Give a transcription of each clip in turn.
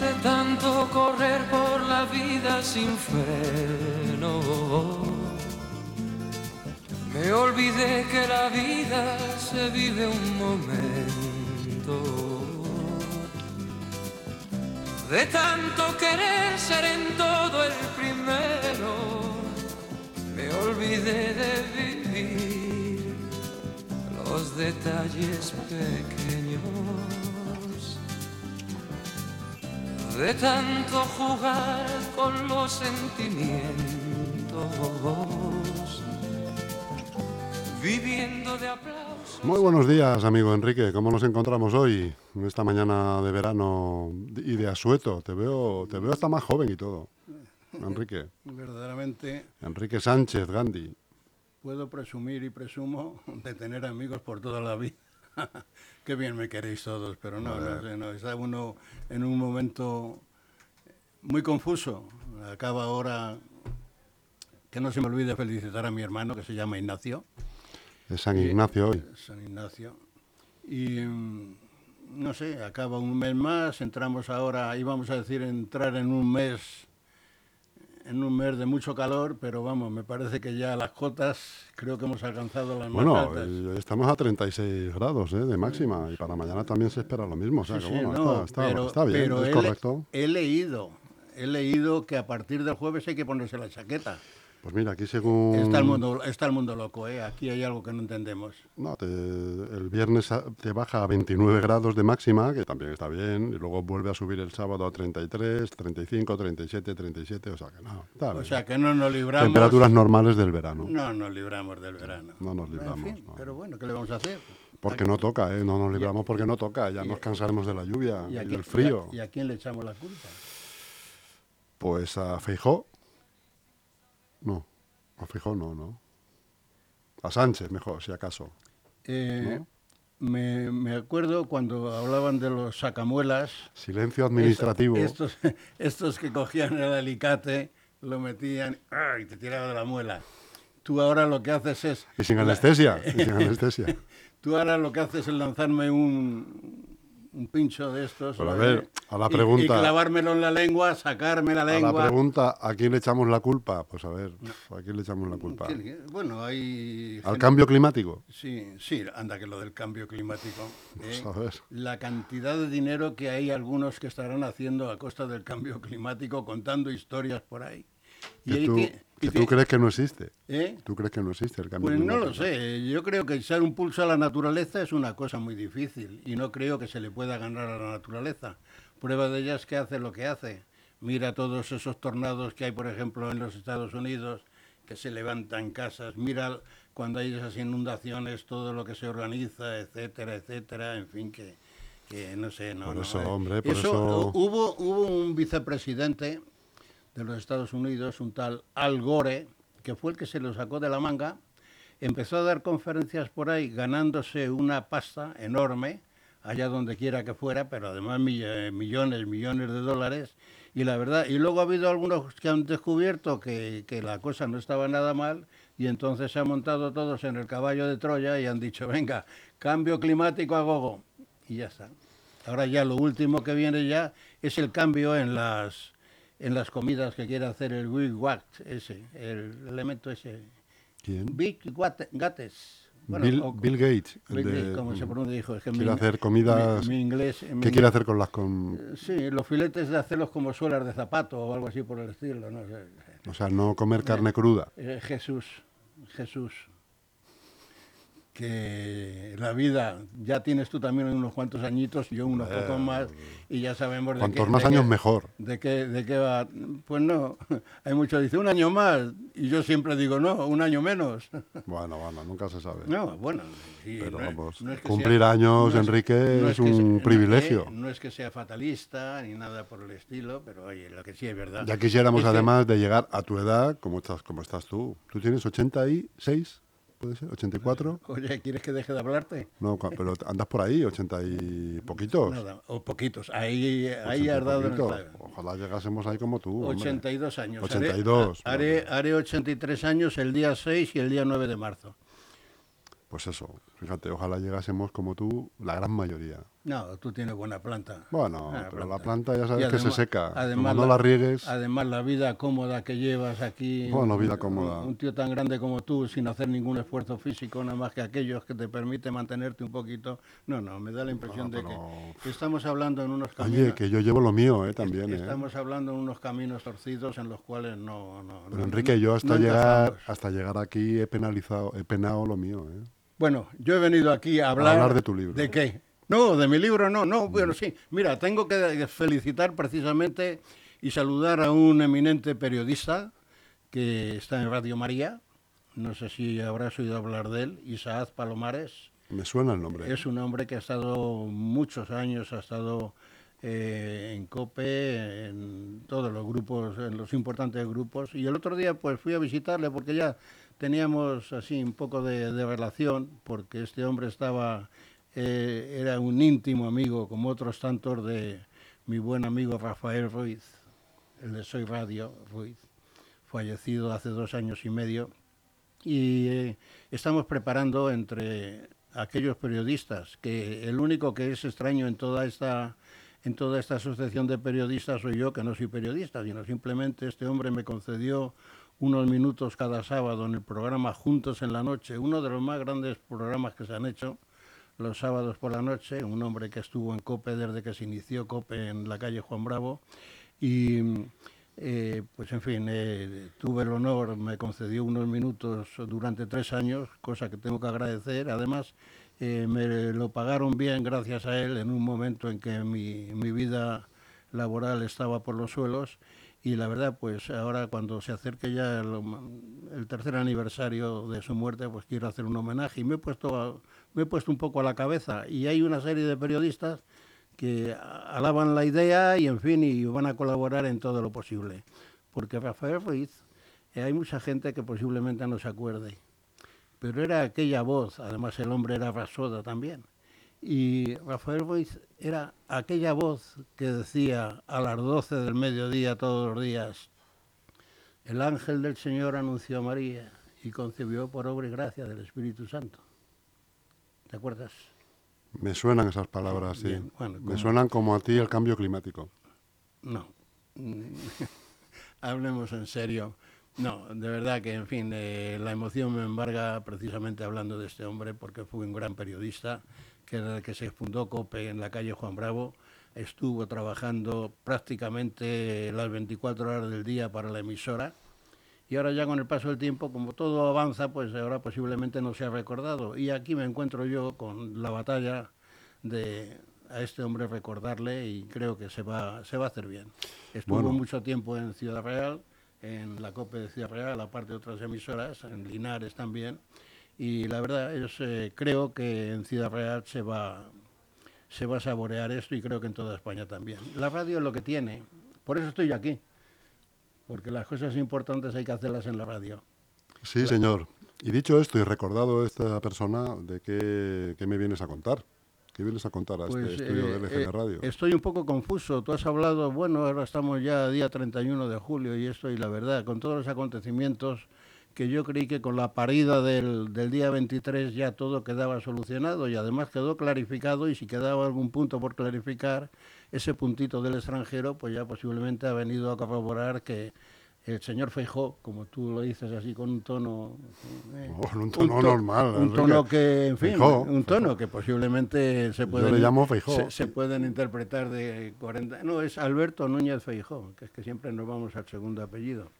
De tanto correr por la vida sin freno. Me olvidé que la vida se vive un momento. De tanto querer ser en todo el primero, me olvidé de vivir los detalles pequeños. De tanto jugar con los sentimientos, viviendo de aplausos. Muy buenos días, amigo Enrique. ¿Cómo nos encontramos hoy, esta mañana de verano y de asueto? Te veo, te veo hasta más joven y todo. Enrique. Verdaderamente Enrique Sánchez, Gandhi. puedo presumir y presumo de tener amigos por toda la vida. Qué bien me queréis todos, pero no, no, sé, no, está uno en un momento muy confuso. Acaba ahora, que no se me olvide felicitar a mi hermano que se llama Ignacio, Es San Ignacio hoy. San Ignacio. Y mm, no sé, acaba un mes más, entramos ahora, íbamos a decir entrar en un mes en un mes de mucho calor, pero vamos, me parece que ya las cotas creo que hemos alcanzado las más Bueno, altas. eh, estamos a 36 grados eh, de máxima y para mañana también se espera lo mismo. O sea, Sí, que sí, bueno, no, está, está- pero- está bien, pero es he, correcto. he leído, he leído que a partir del jueves hay que ponerse la chaqueta. Pues mira, aquí según... Está el mundo, está el mundo loco, ¿eh? Aquí hay algo que no entendemos. No, te- el viernes te baja a 29 grados de máxima, que también está bien, y luego vuelve a subir el sábado a 33, 35, 37, 37, o sea que no, está O bien. sea que no nos libramos. Temperaturas normales del verano. No nos libramos del verano. No nos En libramos, fin, no. Pero bueno, ¿qué le vamos a hacer? Porque no toca, ¿eh? No nos libramos porque no toca, ya nos cansaremos de la lluvia y, quién- del frío. ¿Y a, y a quién le echamos la culpa? Pues a Feijó. No, a Feijó no, no. A Sánchez, mejor, si acaso. Eh, me, me acuerdo cuando hablaban de los sacamuelas. Silencio administrativo. Estos, estos que cogían el alicate, lo metían y te tiraban de la muela. Tú ahora lo que haces es... Y sin anestesia, y sin anestesia. Tú ahora lo que haces es lanzarme un, un pincho de estos. Pero a ¿eh? ver, a la pregunta- Y, clavármelo en la lengua, sacarme la A la lengua. pregunta, ¿a quién le echamos la culpa? Pues a ver, ¿a quién le echamos la culpa? ¿Qué- Bueno, hay... ¿Al gente- cambio climático? Sí, sí, anda que lo del cambio climático. ¿eh? Pues a ver. La cantidad de dinero que hay algunos que estarán haciendo a costa del cambio climático contando historias por ahí. Ahí tú, que y tú crees que no existe. ¿eh? ¿Tú crees que no existe el cambio Pues no lo sé. Yo creo que echar un pulso a la naturaleza es una cosa muy difícil y no creo que se le pueda ganar a la naturaleza. Prueba de ello es que hace lo que hace. Mira todos esos tornados que hay, por ejemplo, en los Estados Unidos, que se levantan casas. Mira cuando hay esas inundaciones, todo lo que se organiza, etcétera, etcétera. En fin, que, que no sé. No, Por no, eso, eh. hombre, por eso- Hubo, hubo un vicepresidente de los Estados Unidos, un tal Al Gore, que fue el que se lo sacó de la manga, empezó a dar conferencias por ahí ganándose una pasta enorme, allá donde quiera que fuera, pero además mill- millones, millones de dólares, y la verdad, y luego ha habido algunos que han descubierto que, que la cosa no estaba nada mal, y entonces se han montado todos en el caballo de Troya y han dicho, venga, cambio climático a gogo, y ya está. Ahora ya lo último que viene ya es el cambio en las en las comidas que quiere hacer el Big Wat, ese, el elemento ese. ¿Quién? Big Wat- Gates. Bill, o- Bill Gates. Bill de- Gates, como se pronuncia, dijo. Es que quiere mi- hacer comidas- Mi, mi inglés. ¿Qué quiere hacer con las... Con... Sí, los filetes de hacerlos como suelas de zapato o algo así por el estilo. No sé. O sea, no comer carne cruda. Eh, Jesús, Jesús, que la vida, ya tienes tú también unos cuantos añitos, yo unos pocos más, y ya sabemos de Cuantos qué- más de años qué- mejor. ¿De qué, ¿De qué va? Pues no, hay muchos que dicen un año más, y yo siempre digo no, un año menos. Bueno, bueno, nunca se sabe. No, bueno, sí, Pero no vamos, no es que cumplir sea- años, no es- Enrique, es que un sea- privilegio. eh, No es que sea fatalista ni nada por el estilo, pero oye, lo que sí es verdad. Ya quisiéramos es que- además de llegar a tu edad, como estás, como estás tú. Tú tienes 86, puede ser, 84. Oye, ¿quieres que deje de hablarte? No, pero andas por ahí, 80 y poquitos. Nada, o poquitos. Ahí, ahí 80 y has dado en el poquito. Ojalá llegásemos ahí como tú. hombre. 82 años. 82, Haré, haré, haré 83 años el día 6 y el día 9 de marzo. Pues eso, fíjate, ojalá llegásemos como tú, la gran mayoría. No, tú tienes buena planta. Bueno, Buena pero la planta ya sabes que se seca. Además, Como no la riegues, Además, la vida cómoda que llevas aquí. Bueno, vida cómoda. Un, tío tan grande como tú, sin hacer ningún esfuerzo físico, nada más que aquellos que te permite mantenerte un poquito. No, no, me da la impresión No, de que estamos hablando en unos caminos. oye, que yo llevo lo mío, ¿eh? También, ¿eh? Estamos hablando en unos caminos torcidos en los cuales no. no Pero no- Enrique, yo hasta llegar, hasta llegar aquí he penalizado, he penado lo mío, ¿eh? Bueno, yo he venido aquí a hablar... hablar de tu libro. ¿De qué? No, de mi libro no, no, bueno, sí. Mira, tengo que felicitar precisamente y saludar a un eminente periodista que está en Radio María. No sé si habrás oído hablar de él, Isaac Palomares. Me suena el nombre. Es un hombre que ha estado muchos años, ha estado eh, en COPE, en todos los grupos, en los importantes grupos. Y el otro día pues fui a visitarle porque ya teníamos así un poco de, de relación, porque este hombre estaba, eh, era un íntimo amigo, como otros tantos, de mi buen amigo Rafael Ruiz, el de Soy Radio Ruiz, fallecido hace dos años y medio. Y eh, estamos preparando entre aquellos periodistas, que el único que es extraño en toda esta en toda esta asociación de periodistas soy yo, que no soy periodista, sino simplemente este hombre me concedió unos minutos cada sábado en el programa Juntos en la Noche, uno de los más grandes programas que se han hecho los sábados por la noche, un hombre que estuvo en COPE desde que se inició COPE en la calle Juan Bravo. Y eh, pues en fin, eh, tuve el honor, me concedió unos minutos durante tres años, cosa que tengo que agradecer. Además, eh, me lo pagaron bien gracias a él en un momento en que mi, mi vida laboral estaba por los suelos y la verdad, pues ahora cuando se acerque ya el, tercer aniversario de su muerte, pues quiero hacer un homenaje. Y me he puesto, me he puesto un poco a la cabeza. Y hay una serie de periodistas que alaban la idea y en fin y van a colaborar en todo lo posible. Porque Rafael Ruiz, eh, hay mucha gente que posiblemente no se acuerde, pero era aquella voz, además el hombre era rasoda también, y Rafael Ruiz era aquella voz que decía a las 12 del mediodía todos los días, el ángel del Señor anunció a María y concebió por obra y gracia del Espíritu Santo. ¿Te acuerdas? Me suenan esas palabras, sí. Bien, bueno, Me suenan como a ti el cambio climático. No. Hablemos en serio. No, de verdad que, en fin, eh, la emoción me embarga precisamente hablando de este hombre porque fue un gran periodista que desde que se fundó COPE en la calle Juan Bravo estuvo trabajando prácticamente las 24 horas del día para la emisora y ahora ya con el paso del tiempo, como todo avanza, pues ahora posiblemente no se ha recordado. Y aquí me encuentro yo con la batalla de a este hombre recordarle y creo que se va, se va a hacer bien. Estuvo Bueno. mucho tiempo en Ciudad Real, en la COPE de Ciudad Real, aparte de otras emisoras, en Linares también. Y la verdad es, eh, creo que en Ciudad Real se va, se va a saborear esto y creo que en toda España también. La radio es lo que tiene, por eso estoy aquí, porque las cosas importantes hay que hacerlas en la radio. Sí, señor. Y dicho esto y recordado esta persona, ¿de qué, qué me vienes a contar? ¿Qué vienes a contar a Pues, este estudio eh, de LGN eh, Radio? Estoy un poco confuso. Tú has hablado, bueno, ahora estamos ya día 31 de julio y esto, y la verdad, con todos los acontecimientos que yo creí que con la parida del, del día 23 ya todo quedaba solucionado y además quedó clarificado y si quedaba algún punto por clarificar, ese puntito del extranjero, pues ya posiblemente ha venido a corroborar que el señor Feijó, como tú lo dices así con un tono... eh, Oh, un tono to- normal, Un tono que, en fin, Feijó, un tono que posiblemente se puede le llamo Feijó. se, se pueden interpretar de 40... No, es Alberto Núñez Feijó, que es que siempre nos vamos al segundo apellido.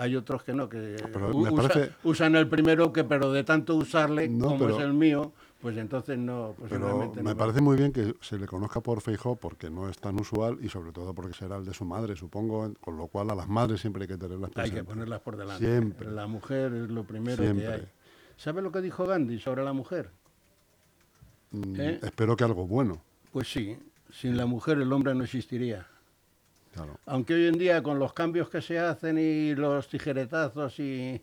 Hay otros que no, que pero usa- parece- usan el primero, que pero de tanto usarle, No, como pero- es el mío, pues entonces no... Pero posiblemente me no. parece muy bien que se le conozca por Feijó porque no es tan usual y sobre todo porque será el de su madre, supongo, con lo cual a las madres siempre hay que tenerlas Hay presentes. que ponerlas por delante. Siempre. La mujer es lo primero Siempre. que hay. ¿Sabe lo que dijo Gandhi sobre la mujer? Mm, ¿Eh? Espero que algo bueno. Pues sí, sin la mujer el hombre no existiría. Claro. Aunque hoy en día con los cambios que se hacen y los tijeretazos y,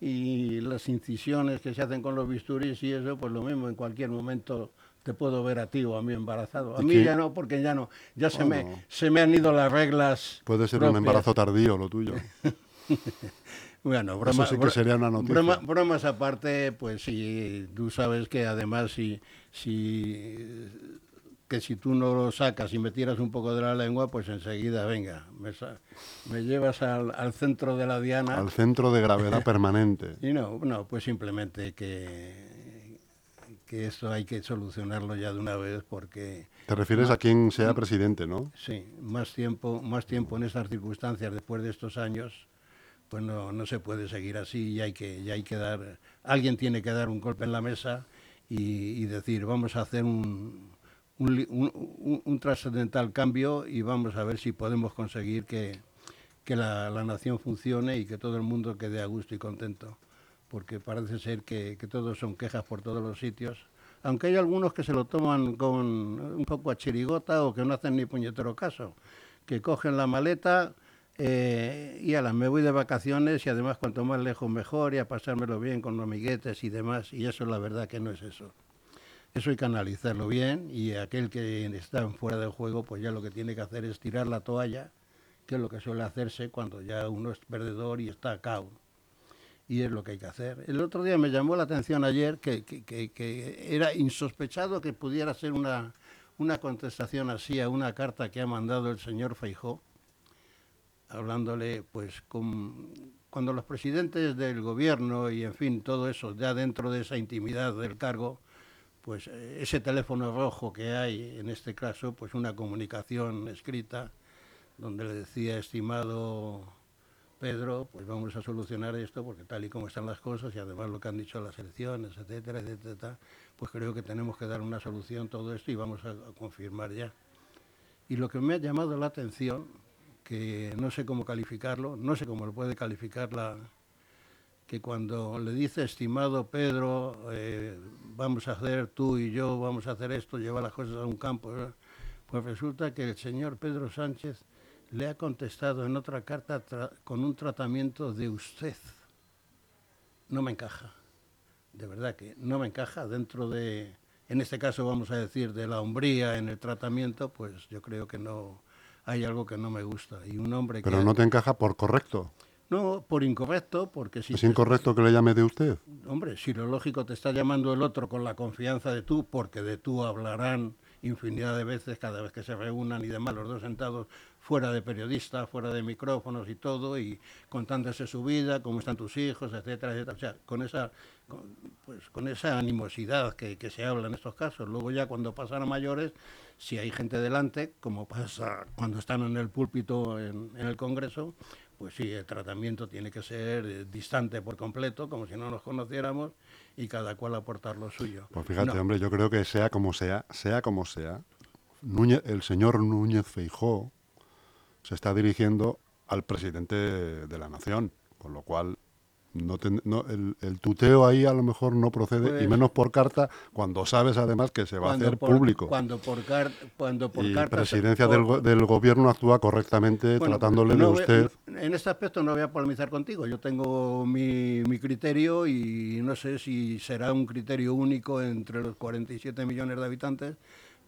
y las incisiones que se hacen con los bisturís y eso, pues lo mismo, en cualquier momento te puedo ver a ti o a mí embarazado. A ¿Y mí qué? ya no, porque ya no, ya se, Oh, me, no. se me han ido las reglas. Puede ser un embarazo tardío lo tuyo. Bueno, broma, sí que sería una noticia. broma- bromas aparte, pues sí, tú sabes que además si, si que si tú no lo sacas y me tiras un poco de la lengua, pues enseguida, venga, me, me llevas al, al centro de la diana. Al centro de gravedad permanente. Y no, no, pues simplemente que, que esto hay que solucionarlo ya de una vez porque Te refieres a quien sea presidente, ¿no? sí, más tiempo, más tiempo en estas circunstancias después de estos años, pues no, no se puede seguir así y hay que, y hay que dar, alguien tiene que dar un golpe en la mesa y, y decir, vamos a hacer un, un, un- un- trascendental cambio y vamos a ver si podemos conseguir que, que la, nación funcione y que todo el mundo quede a gusto y contento. Porque parece ser que, que todos son quejas por todos los sitios. Aunque hay algunos que se lo toman con un poco a chirigota o que no hacen ni puñetero caso. Que cogen la maleta eh, y ala, me voy de vacaciones y además cuanto más lejos mejor y a pasármelo bien con los amiguetes y demás. Y eso la verdad que no es eso. Eso hay que analizarlo bien y aquel que está fuera del juego, pues ya lo que tiene que hacer es tirar la toalla, que es lo que suele hacerse cuando ya uno es perdedor y está cao. Y es lo que hay que hacer. El otro día me llamó la atención ayer que, que- que- era insospechado que pudiera ser una, una contestación así a una carta que ha mandado el señor Feijó, hablándole pues con, cuando los presidentes del gobierno y en fin todo eso ya dentro de esa intimidad del cargo pues eh, ese teléfono rojo que hay en este caso pues una comunicación escrita donde le decía estimado Pedro pues vamos a solucionar esto porque tal y como están las cosas y además lo que han dicho las elecciones etcétera etcétera pues creo que tenemos que dar una solución a todo esto y vamos a- a confirmar ya y lo que me ha llamado la atención, que no sé cómo calificarlo, no sé cómo lo puede calificar la que cuando le dice, estimado Pedro, eh, vamos a hacer tú y yo, vamos a hacer esto, llevar las cosas a un campo, ¿verdad? pues resulta que el señor Pedro Sánchez le ha contestado en otra carta con un tratamiento de usted. No me encaja, de verdad que no me encaja dentro de, en este caso vamos a decir, de la hombría en el tratamiento, pues yo creo que no, hay algo que no me gusta. Y un hombre Pero que... no te encaja por correcto. No, por incorrecto, porque si... ¿Es te- incorrecto que le llame de usted? Hombre, si lo lógico te está llamando el otro con la confianza de tú, porque de tú hablarán infinidad de veces cada vez que se reúnan y demás, los dos sentados fuera de periodistas, fuera de micrófonos y todo, y contándose su vida, cómo están tus hijos, etcétera, etcétera. O sea, con esa, con, pues, con esa animosidad que, que se habla en estos casos. Luego ya cuando pasan a mayores, si hay gente delante, como pasa cuando están en el púlpito en, en el Congreso, pues sí, el tratamiento tiene que ser eh, distante por completo, como si no nos conociéramos, y cada cual aportar lo suyo. Pues fíjate, No, hombre, yo creo que sea como sea, sea como sea, Núñez- el señor Núñez Feijó se está dirigiendo al presidente de la nación, con lo cual no ten- no, el, el tuteo ahí a lo mejor no procede, y Pues- menos por carta, cuando sabes además que se va a hacer por- público. Cuando por, car- cuando por y carta... presidencia por- del, go- del gobierno actúa correctamente Bueno, tratándole no de usted. En este aspecto no voy a polemizar contigo. Yo tengo mi, mi criterio y no sé si será un criterio único entre los 47 millones de habitantes,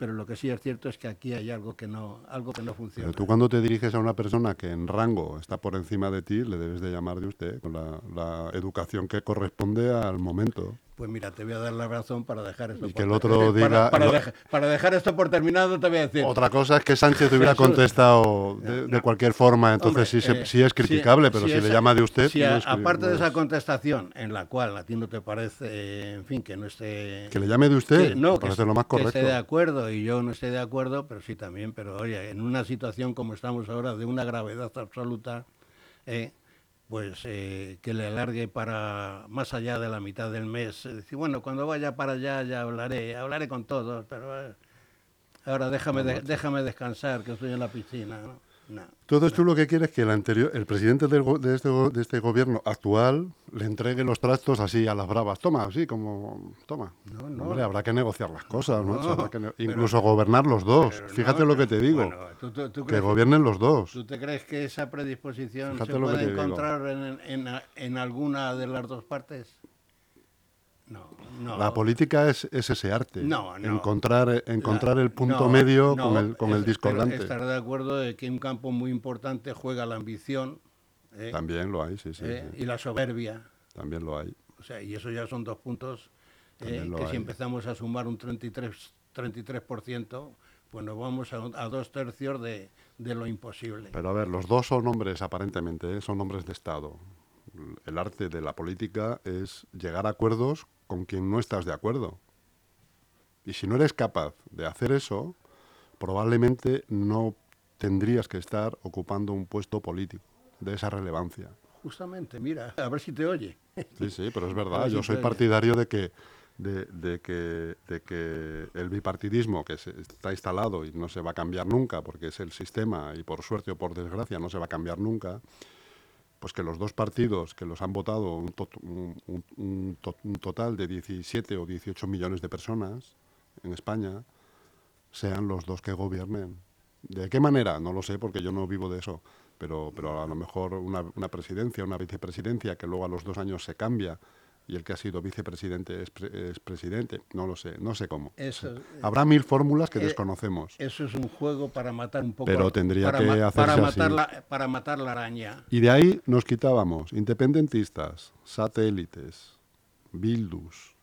pero lo que sí es cierto es que aquí hay algo que no, algo que no funciona. Pero tú cuando te diriges a una persona que en rango está por encima de ti, le debes de llamar de usted, con la, la educación que corresponde al momento. Pues mira, te voy a dar la razón para dejar esto Y por que el otro diga- Para, lo- deja- para dejar esto por terminado, te voy a decir. Otra cosa es que Sánchez te hubiera contestado de, de cualquier forma, entonces Hombre, sí, eh, sí es criticable, pero si, esa- le llama de usted... si no a- es- aparte de esa es- contestación, en la cual a ti no te parece, eh, en fin, que no esté... Que le llame de usted, que- no, que, parece lo más que esté correcto. de acuerdo y yo no esté de acuerdo, pero sí también, pero oye, en una situación como estamos ahora, de una gravedad absoluta, eh, pues eh, que le alargue para más allá de la mitad del mes. Es decir, bueno, cuando vaya para allá ya hablaré, hablaré con todos, pero eh, ahora déjame, de- déjame descansar, que estoy en la piscina. ¿no? No. Entonces tú lo que quieres es que el anterior, el presidente del de, este, de este gobierno actual le entregue los trastos así a las bravas. Toma, así como, toma. No, no. Hombre, habrá que negociar las cosas, ¿no? No, Habrá que ne- pero- incluso gobernar los dos. Fíjate no, lo que te digo. bueno, ¿tú, tú- tú que gobiernen los dos. ¿Tú te crees que esa predisposición Fíjate se puede encontrar en, en- en alguna de las dos partes? No, no. La política es, es ese arte. No, no. Encontrar, encontrar La- el punto medio con el, con el es- discordante. pero Estar de acuerdo de que un campo muy importante juega la ambición ¿eh? También lo hay, sí, sí, ¿eh? sí. y la soberbia. También lo hay. O sea, y eso ya son dos puntos eh, que si hay. empezamos a sumar un 33, 33% pues nos vamos a, a dos tercios de, de lo imposible. Pero a ver, los dos son hombres, aparentemente, ¿eh? son hombres de Estado. El arte de la política es llegar a acuerdos con quien no estás de acuerdo. Y si no eres capaz de hacer eso, probablemente no tendrías que estar ocupando un puesto político de esa relevancia. Justamente, mira, a ver si te oye. Sí, sí, pero es verdad. ver Yo si soy partidario de que, de, de que, de que el bipartidismo que se- está instalado y no se va a cambiar nunca, porque es el sistema y por suerte o por desgracia no se va a cambiar nunca, pues que los dos partidos que los han votado un, tot- un- un- un to- un total de 17 o 18 millones de personas en España sean los dos que gobiernen. ¿De qué manera? No lo sé porque yo no vivo de eso, pero, pero a lo mejor una presidencia, una vicepresidencia que luego a los dos años se cambia y el que ha sido vicepresidente es, pre- es presidente, no lo sé, no sé cómo. Eso, Habrá mil fórmulas que eh, desconocemos. Eso es un juego para matar un poco. Pero tendría para que hacerse para matar, así. la, para matar la araña. Y de ahí nos quitábamos independentistas, satélites, bildus,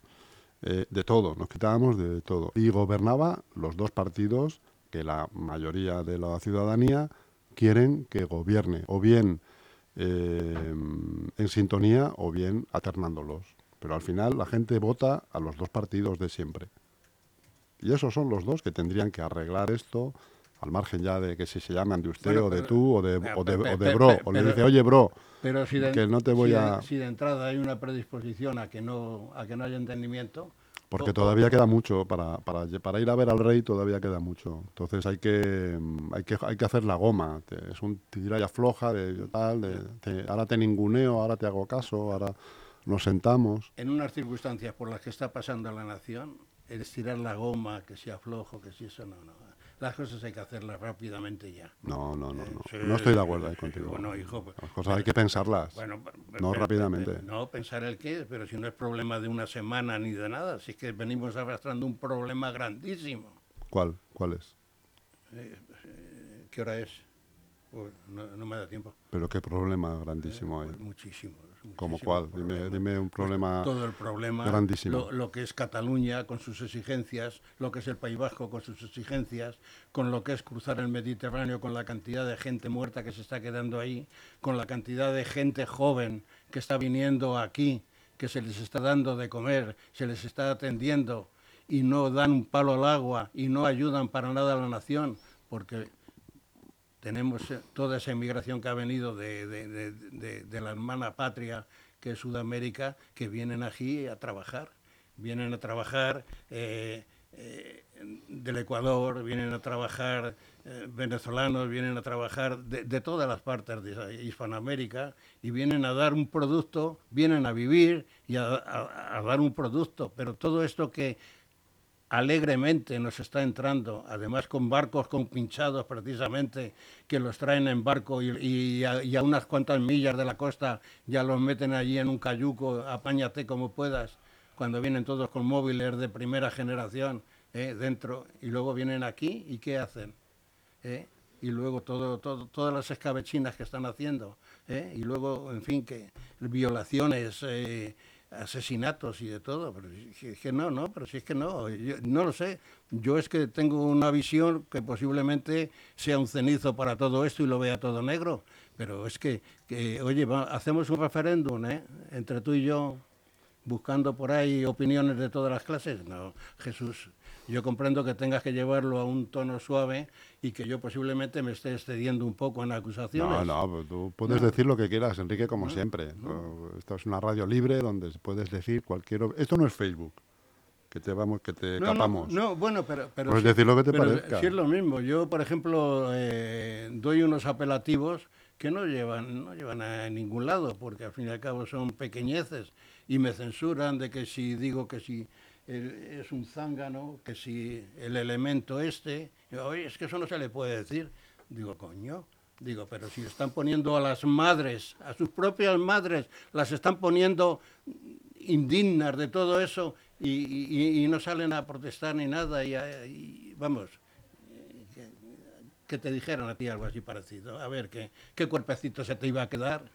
eh, de todo, nos quitábamos de todo. Y gobernaba los dos partidos que la mayoría de la ciudadanía quieren que gobierne, o bien eh, en sintonía o bien alternándolos. Pero al final la gente vota a los dos partidos de siempre. Y esos son los dos que tendrían que arreglar esto, al margen ya de que si se llaman de usted Bueno, o de pero- tú o de, pero- o de, pero- o de pero- bro. o le dice, oye, bro, Pero si de, Que no te voy si de- a- si de entrada hay una predisposición a que no, a que no haya entendimiento. porque todavía queda mucho para, para, para ir a ver al rey, todavía queda mucho. Entonces hay que, mm, hay que, hay que hacer la goma. Te- es un tira y afloja de tal, de, te- ahora te ninguneo, ahora te hago caso, ahora nos sentamos. En unas circunstancias por las que está pasando la nación, el estirar la goma, que sea flojo, que si eso no, no. Las cosas hay que hacerlas rápidamente ya. No, no, no, no. Eh, Sí, No estoy de acuerdo ahí sí, contigo. Bueno, hijo, pues, Las cosas hay que pensarlas. Bueno, no rápidamente. no, pensar el qué, pero si no es problema de una semana ni de nada, si es que venimos arrastrando un problema grandísimo. ¿Cuál? ¿Cuál es? ¿Qué hora es? Pues no, no me da tiempo. Pero qué problema grandísimo hay. Pues muchísimo. ¿Cómo muchísimo cuál? Dime, un problema. Todo el problema, grandísimo. Lo, lo que es Cataluña con sus exigencias, lo que es el País Vasco con sus exigencias, con lo que es cruzar el Mediterráneo, con la cantidad de gente muerta que se está quedando ahí, con la cantidad de gente joven que está viniendo aquí, que se les está dando de comer, se les está atendiendo y no dan un palo al agua y no ayudan para nada a la nación, porque tenemos eh, toda esa inmigración que ha venido de, de- la hermana patria que es Sudamérica, que vienen aquí a trabajar. Vienen a trabajar eh, eh, del Ecuador, vienen a trabajar venezolanos, vienen a trabajar de, todas las partes de Hispanoamérica y vienen a dar un producto, vienen a vivir y a- a dar un producto. Pero todo esto que alegremente nos está entrando, además con barcos compinchados precisamente, que los traen en barco y, a, unas cuantas millas de la costa ya los meten allí en un cayuco, apáñate como puedas, cuando vienen todos con móviles de primera generación ¿eh? dentro y luego vienen aquí y ¿qué hacen? ¿Eh? y luego todo, todas las escabechinas que están haciendo, ¿eh? y luego, en fin, que violaciones, asesinatos y de todo, pero es que no, no, pero si es que no, yo no lo sé, yo es que tengo una visión que posiblemente sea un cenizo para todo esto y lo vea todo negro, pero es que, que oye, hacemos un referéndum, ¿eh? entre tú y yo, buscando por ahí opiniones de todas las clases. No, Jesús, yo comprendo que tengas que llevarlo a un tono suave y que yo posiblemente me esté excediendo un poco en acusaciones. No, no, tú puedes decir lo que quieras, Enrique, como siempre. Uh, Esto es una radio libre donde puedes decir cualquier... Esto no es Facebook. que te vamos, que te No, no, capamos. No, bueno, pero... pero Puedes sí- decir lo que te pero parezca. sí es lo mismo. Yo, por ejemplo, eh, doy unos apelativos que no llevan, no llevan a ningún lado, porque al fin y al cabo son pequeñeces y me censuran de que si digo que si es un zángano, que si el elemento este, oye, es que eso no se le puede decir. Digo, coño, digo, pero si están poniendo a las madres, a sus propias madres, las están poniendo indignas de todo eso y, no salen a protestar ni nada y, y, vamos que te dijeran a ti algo así parecido a ver qué, qué cuerpecito se te iba a quedar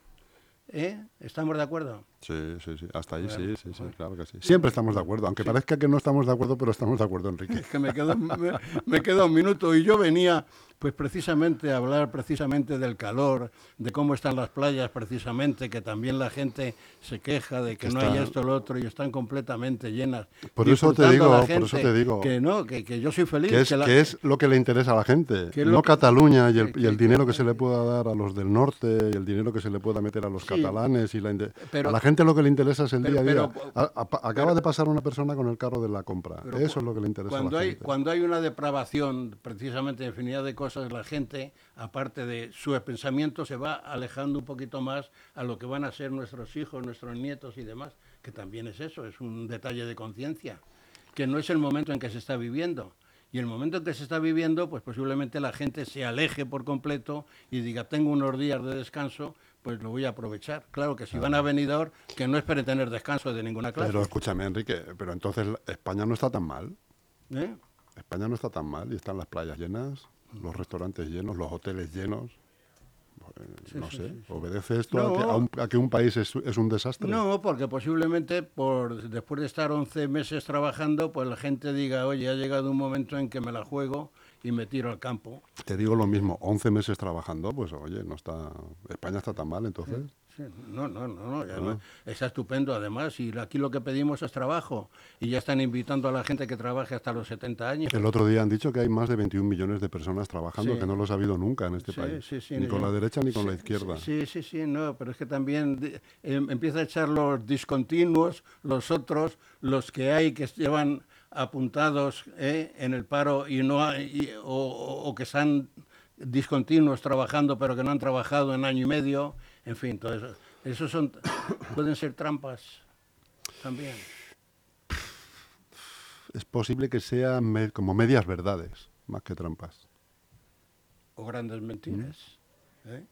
¿eh? ¿estamos de acuerdo? Sí, sí, sí. Hasta ahí Bueno, sí, sí, sí, claro que sí. Siempre estamos de acuerdo, aunque parezca que no estamos de acuerdo, pero estamos de acuerdo, Enrique. Es que me quedó, me, me un minuto y yo venía pues precisamente a hablar precisamente del calor, de cómo están las playas precisamente, que también la gente se queja de que no hay esto o lo otro y están completamente llenas. Por eso te digo, por eso te digo. Que no, que, que yo soy feliz. Que es, que la- que es lo que le interesa a la gente, no Cataluña y el, y el dinero que se le pueda dar a los del norte y el dinero que se le pueda meter a los Sí. catalanes. y la Pero- A la gente lo que le interesa es el pero- día a día. pero- A- a- acaba de pasar una persona con el carro de la compra. Eso es lo que le interesa a cuando la hay, gente. Cuando hay una depravación, precisamente de infinidad de cosas, la gente, aparte de su pensamiento, se va alejando un poquito más a lo que van a ser nuestros hijos, nuestros nietos y demás, que también es eso, es un detalle de conciencia, que no es el momento en que se está viviendo. Y el momento en que se está viviendo, pues posiblemente la gente se aleje por completo y diga, tengo unos días de descanso, pues lo voy a aprovechar. Claro que si van a Benidorm, que no esperen tener descanso de ninguna clase. Pero escúchame, Enrique, pero entonces España no está tan mal. ¿Eh? España no está tan mal y están las playas llenas, los restaurantes llenos, los hoteles llenos. Eh, no sé, ¿obedece esto a, que, a un- a que un país es, es un desastre? No, porque posiblemente por después de estar 11 meses trabajando, pues la gente diga, oye, ha llegado un momento en que me la juego y me tiro al campo. Te digo lo mismo, 11 meses trabajando, pues oye, no está España está tan mal entonces. Sí, no, no, no, no, y además está estupendo además y aquí lo que pedimos es trabajo y ya están invitando a la gente que trabaje hasta los 70 años. El otro día han dicho que hay más de 21 millones de personas trabajando, Sí. que no los ha habido nunca en este país, sí, sí, ni con no. la derecha ni con la izquierda. Sí, sí, sí, no, pero es que también em- empieza a echar los discontinuos, los otros, los que hay que llevan apuntados eh, en el paro y no hay, y- o, que están discontinuos trabajando pero que no han trabajado en año y medio, en fin, todo eso. Esos son, pueden ser trampas también. Es posible que sean me- como medias verdades, más que trampas. O grandes mentiras. ¿eh?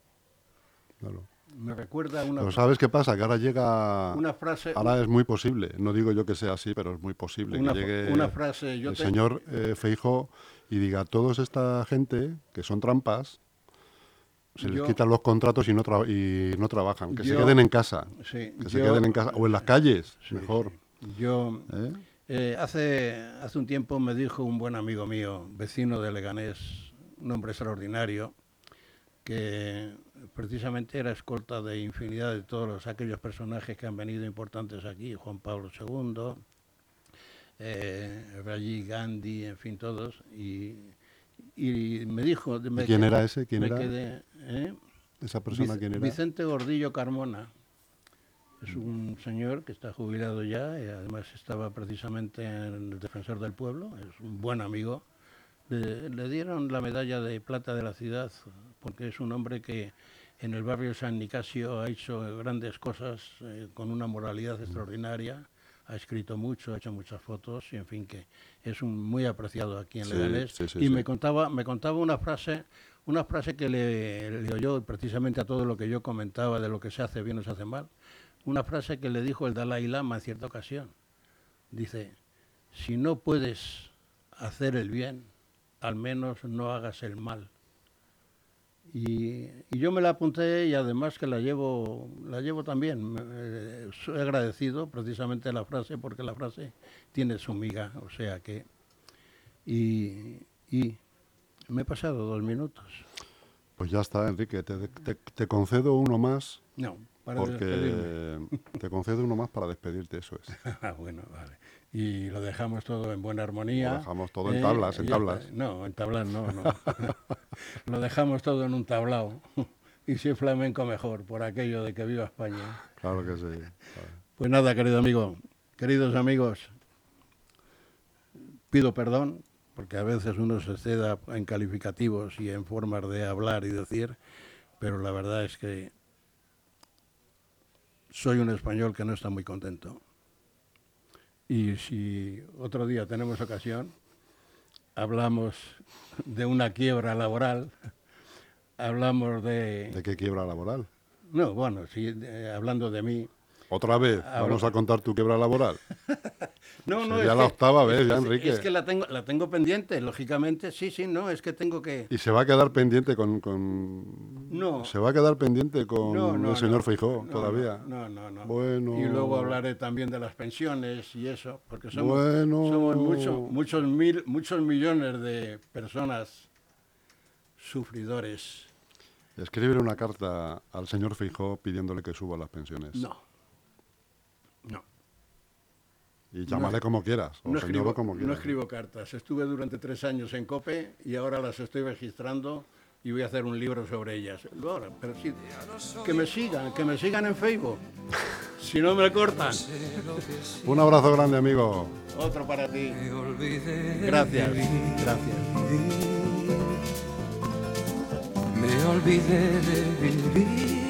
Claro. Me recuerda una, Pero ¿sabes qué pasa? Que ahora llega... una frase... Ahora es muy posible, no digo yo que sea así, pero es muy posible Una que llegue una frase, yo el te- señor eh, Feijóo y diga, todos esta gente que son trampas, se les Yo- quitan los contratos y no, tra- y no trabajan, que se queden en casa, Sí, que se queden en casa, o en las calles, Sí, mejor. sí. Yo ¿eh? eh, hace, hace un tiempo me dijo un buen amigo mío, vecino de Leganés, un hombre extraordinario, que precisamente era escolta de infinidad de todos los, aquellos personajes que han venido importantes aquí, Juan Pablo II, eh, Rajiv Gandhi, en fin, todos, y, y me dijo... me quién quedé- era ese? ¿Quién era? quedé, ¿eh? ¿Esa persona Vic- quién era? Vicente Gordillo Carmona. Es un señor que está jubilado ya y además estaba precisamente en el Defensor del Pueblo, es un buen amigo. Le, le dieron la medalla de plata de la ciudad porque es un hombre que en el barrio San Nicasio ha hecho grandes cosas eh, con una moralidad extraordinaria, ha escrito mucho, ha hecho muchas fotos y en fin que es un muy apreciado aquí en Sí, Leganés. sí, sí, y me contaba, me contaba una frase, una frase que le, le oyó precisamente a todo lo que yo comentaba de lo que se hace bien o se hace mal, una frase que le dijo el Dalai Lama en cierta ocasión. Dice, si no puedes hacer el bien, al menos no hagas el mal. Y, y yo me la apunté y además que la llevo, la llevo también. Eh, soy agradecido precisamente la frase porque la frase tiene su miga, o sea que... Y, y me he pasado dos minutos. Pues ya está, Enrique, te, te- te concedo uno más, No, para despedirme. porque te concedo uno más para despedirte, eso es. Ah, bueno, vale. Y lo dejamos todo en buena armonía. Lo dejamos todo en tablas, en ya tablas. No, en tablas no, no. lo dejamos todo en un tablao. y si es flamenco mejor, por aquello de que viva España. Claro que sí. Pues nada, querido amigo, queridos amigos, pido perdón, porque a veces uno se ceda en calificativos y en formas de hablar y decir, pero la verdad es que soy un español que no está muy contento. Y si otro día tenemos ocasión, hablamos de una quiebra laboral, hablamos de... ¿De qué quiebra laboral? No, bueno, sí, hablando de mí. ¿Otra vez? ¿Vamos a contar tu quiebra laboral? no, no, Sería la octava vez ya, Enrique. Es que la tengo, la tengo pendiente, lógicamente. Sí, sí, no, es que tengo que... ¿Y se va a quedar pendiente con...? con... No. ¿Se va a quedar pendiente con No, no, el señor no. Feijó No, todavía? No, no, no. Bueno. Y luego hablaré también de las pensiones y eso, porque somos, Bueno. somos muchos, muchos, mil, muchos millones de personas sufridores. Escribir una carta al señor Feijó pidiéndole que suba las pensiones. No. Y llámale como quieras, o No escribo, como no quieras. escribo cartas. Estuve durante tres años en COPE y ahora las estoy registrando y voy a hacer un libro sobre ellas. Ahora, pero sí, que me sigan, que me sigan en Facebook. Si no me cortan. Un abrazo grande, amigo. Otro para ti. Me olvidé de Gracias, gracias. Me olvidé de vivir.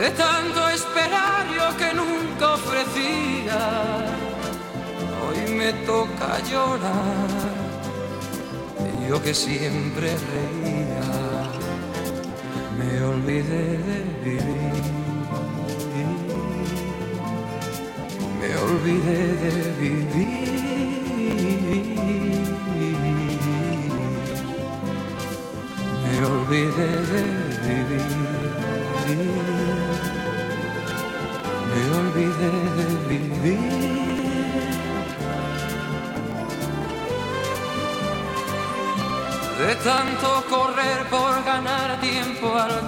De tanto esperar yo que nunca ofrecía, hoy me toca llorar. Yo que siempre reía, me olvidé de vivir. Me olvidé de vivir. Me olvidé de vivir. Me olvidé de vivir. De tanto correr por ganar tiempo al